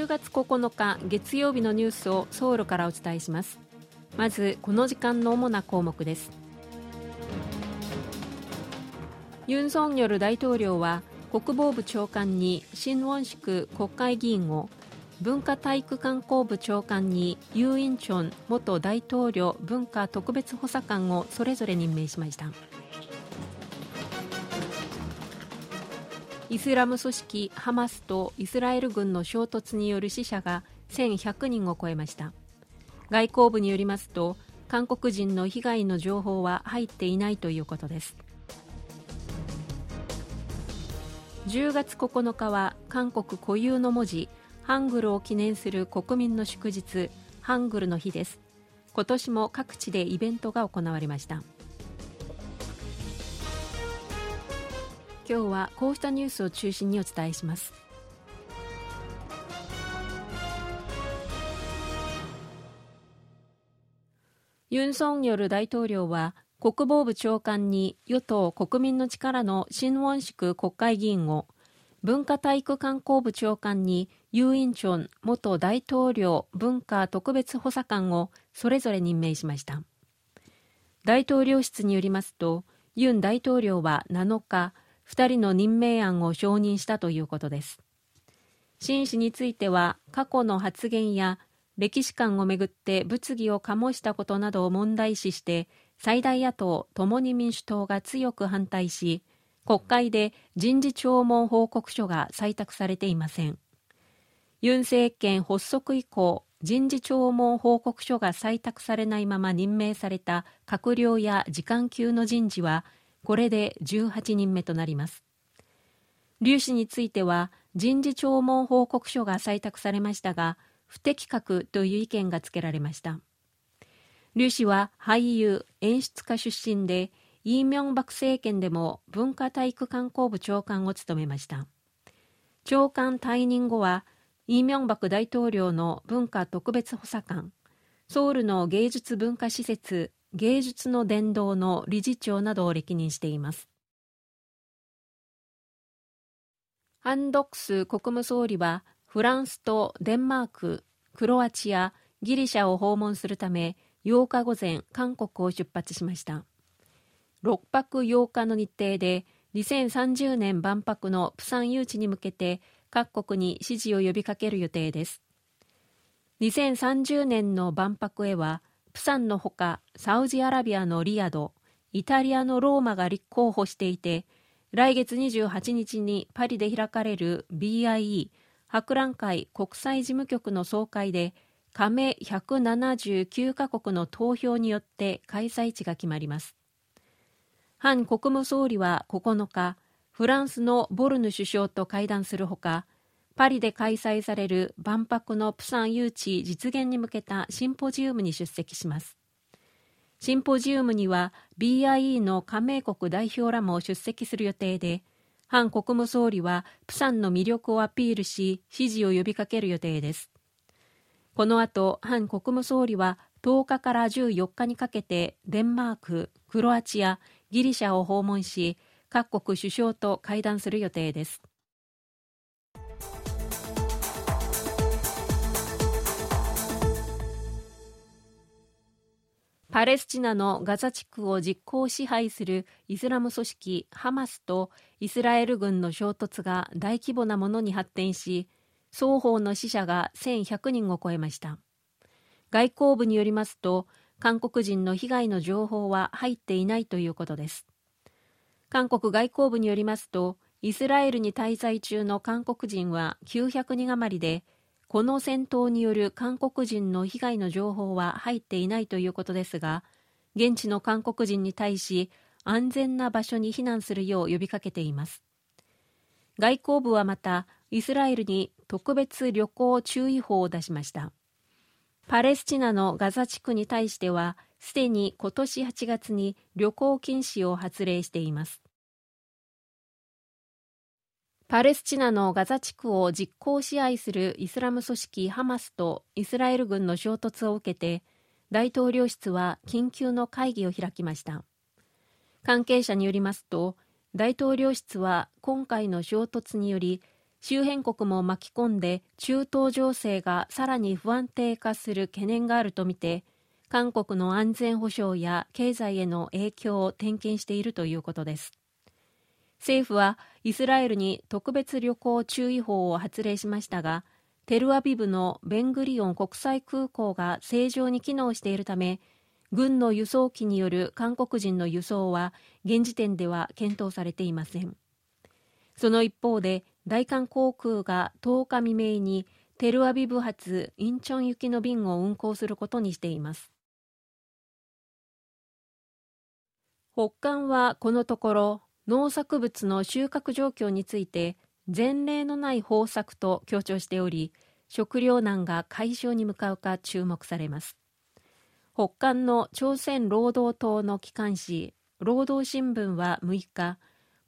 10月9日月曜日のニュースをソウルからお伝えします。まずこの時間の主な項目です。ユン・ソンニョル大統領は国防部長官に新ウォンシク国会議員を文化体育観光部長官にユー・インチョン元大統領文化特別補佐官をそれぞれ任命しました。イスラム組織ハマスとイスラエル軍の衝突による死者が1100人を超えました。外交部によりますと韓国人の被害の情報は入っていないということです。10月9日は韓国固有の文字ハングルを記念する国民の祝日ハングルの日です。今年も各地でイベントが行われました。今日はこうしたニュースを中心にお伝えします。ユン・ソンニョル大統領は国防部長官に与党国民の力の新ウォンシク国会議員を文化体育観光部長官にユーインチョン元大統領文化特別補佐官をそれぞれ任命しました。大統領室によりますとユン大統領は7日2人の任命案を承認したということです。秦氏については過去の発言や歴史観をめぐって物議を醸したことなどを問題視して最大野党共に民主党が強く反対し国会で人事聴聞報告書が採択されていませんユン政権発足以降人事聴聞報告書が採択されないまま任命された閣僚や次官級の人事はこれで18人目となります。劉氏については人事聴聞報告書が採択されましたが不適格という意見がつけられました。劉氏は俳優演出家出身でイ・ミョンバク政権でも文化体育観光部長官を務めました。長官退任後はイ・ミョンバク大統領の文化特別補佐官ソウルの芸術文化施設芸術の伝道の理事長などを歴任しています。ハンドックス国務総理はフランスとデンマーククロアチアギリシャを訪問するため8日午前韓国を出発しました。6泊8日の日程で2030年万博のプサン誘致に向けて各国に支持を呼びかける予定です。2030年の万博へはプサンのほかサウジアラビアのリヤドイタリアのローマが立候補していて来月28日にパリで開かれる BIE 博覧会国際事務局の総会で加盟179カ国の投票によって開催地が決まります。ハン国務総理は9日フランスのボルヌ首相と会談するほかパリで開催される万博のプサン誘致実現に向けたシンポジウムに出席します。シンポジウムには BIE の加盟国代表らも出席する予定でハン国務総理はプサンの魅力をアピールし支持を呼びかける予定です。この後ハン国務総理は10日から14日にかけてデンマーククロアチアギリシャを訪問し各国首相と会談する予定です。パレスチナのガザ地区を実効支配するイスラム組織ハマスとイスラエル軍の衝突が大規模なものに発展し双方の死者が1100人を超えました。外交部によりますと韓国人の被害の情報は入っていないということです。韓国外交部によりますとイスラエルに滞在中の韓国人は900人余りでこの戦闘による韓国人の被害の情報は入っていないということですが現地の韓国人に対し安全な場所に避難するよう呼びかけています。外交部はまたイスラエルに特別旅行注意報を出しました。パレスチナのガザ地区に対してはすでに今年8月に旅行禁止を発令しています。パレスチナのガザ地区を実効支配するイスラム組織ハマスとイスラエル軍の衝突を受けて大統領室は緊急の会議を開きました。関係者によりますと大統領室は今回の衝突により周辺国も巻き込んで中東情勢がさらに不安定化する懸念があるとみて韓国の安全保障や経済への影響を点検しているということです。政府はイスラエルに特別旅行注意報を発令しましたがテルアビブのベングリオン国際空港が正常に機能しているため軍の輸送機による韓国人の輸送は現時点では検討されていません。その一方で大韓航空が10日未明にテルアビブ発インチョン行きの便を運航することにしています。北韓はこのところ農作物の収穫状況について前例のない方策と強調しており食糧難が解消に向かうか注目されます。北韓の朝鮮労働党の機関紙労働新聞は6日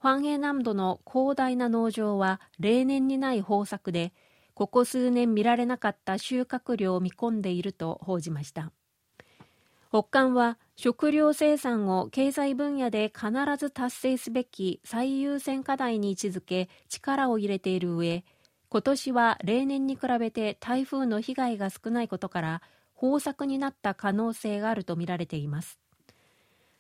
ファンヘ南道の広大な農場は例年にない豊作でここ数年見られなかった収穫量を見込んでいると報じました。北韓は食料生産を経済分野で必ず達成すべき最優先課題に位置づけ力を入れている上今年は例年に比べて台風の被害が少ないことから豊作になった可能性があるとみられています。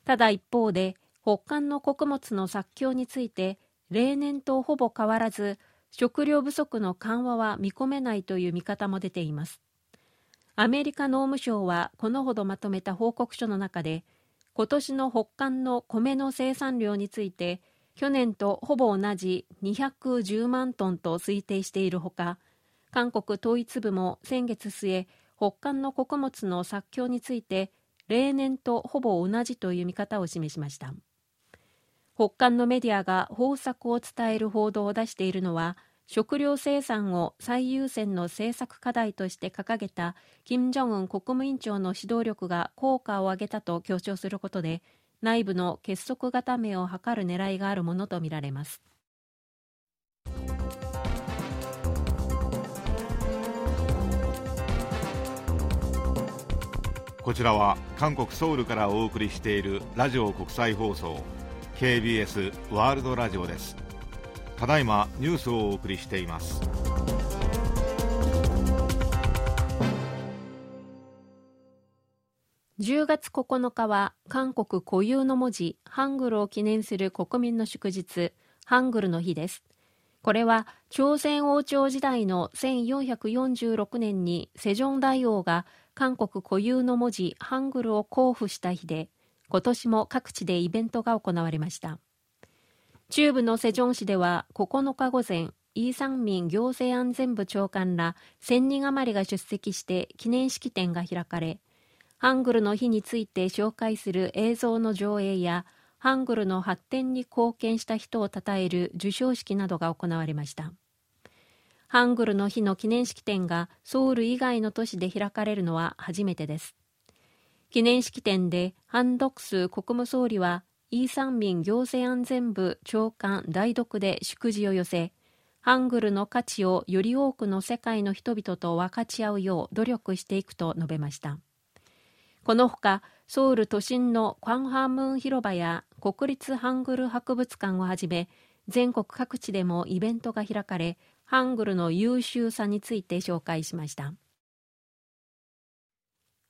ただ一方で北韓の穀物の作況について例年とほぼ変わらず食料不足の緩和は見込めないという見方も出ています。アメリカ農務省はこのほどまとめた報告書の中で今年の北韓の米の生産量について去年とほぼ同じ210万トンと推定しているほか韓国統一部も先月末北韓の穀物の作況について例年とほぼ同じという見方を示しました。北韓のメディアが豊作を伝える報道を出しているのは食料生産を最優先の政策課題として掲げた金正恩国務委員長の指導力が効果を上げたと強調することで内部の結束固めを図る狙いがあるものとみられます。こちらは韓国ソウルからお送りしているラジオ国際放送 KBS ワールドラジオです。ただいまニュースをお送りしています。10月9日は韓国固有の文字ハングルを記念する国民の祝日ハングルの日です。これは朝鮮王朝時代の1446年にセジョン大王が韓国固有の文字ハングルを交付した日で今年も各地でイベントが行われました。中部のセジョン市では9日午前イーサンミン行政安全部長官ら1000人余りが出席して記念式典が開かれハングルの日について紹介する映像の上映やハングルの発展に貢献した人を称える授賞式などが行われました。ハングルの日の記念式典がソウル以外の都市で開かれるのは初めてです。記念式典でハン・ドクス国務総理はイーサンミン行政安全部長官代読で祝辞を寄せ、ハングルの価値をより多くの世界の人々と分かち合うよう努力していくと述べました。このほか、ソウル都心のクァンハームーン広場や国立ハングル博物館をはじめ、全国各地でもイベントが開かれ、ハングルの優秀さについて紹介しました。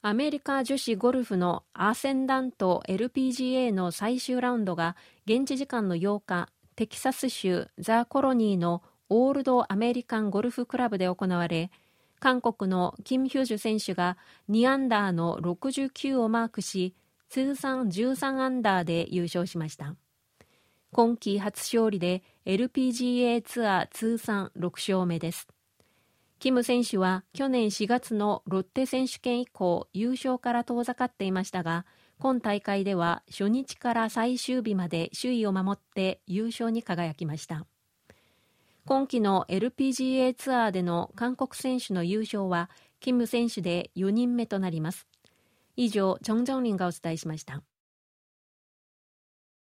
アメリカ女子ゴルフのアーセンダント LPGA の最終ラウンドが現地時間の8日テキサス州ザ・コロニーのオールドアメリカンゴルフクラブで行われ韓国のキム・ヒョジュ選手が2アンダーの69をマークし通算13アンダーで優勝しました。今季初勝利で LPGA ツアー通算6勝目です。キム選手は去年4月のロッテ選手権以降優勝から遠ざかっていましたが今大会では初日から最終日まで首位を守って優勝に輝きました。今季の LPGA ツアーでの韓国選手の優勝はキム選手で4人目となります。以上、チョン・ジョンリンがお伝えしました。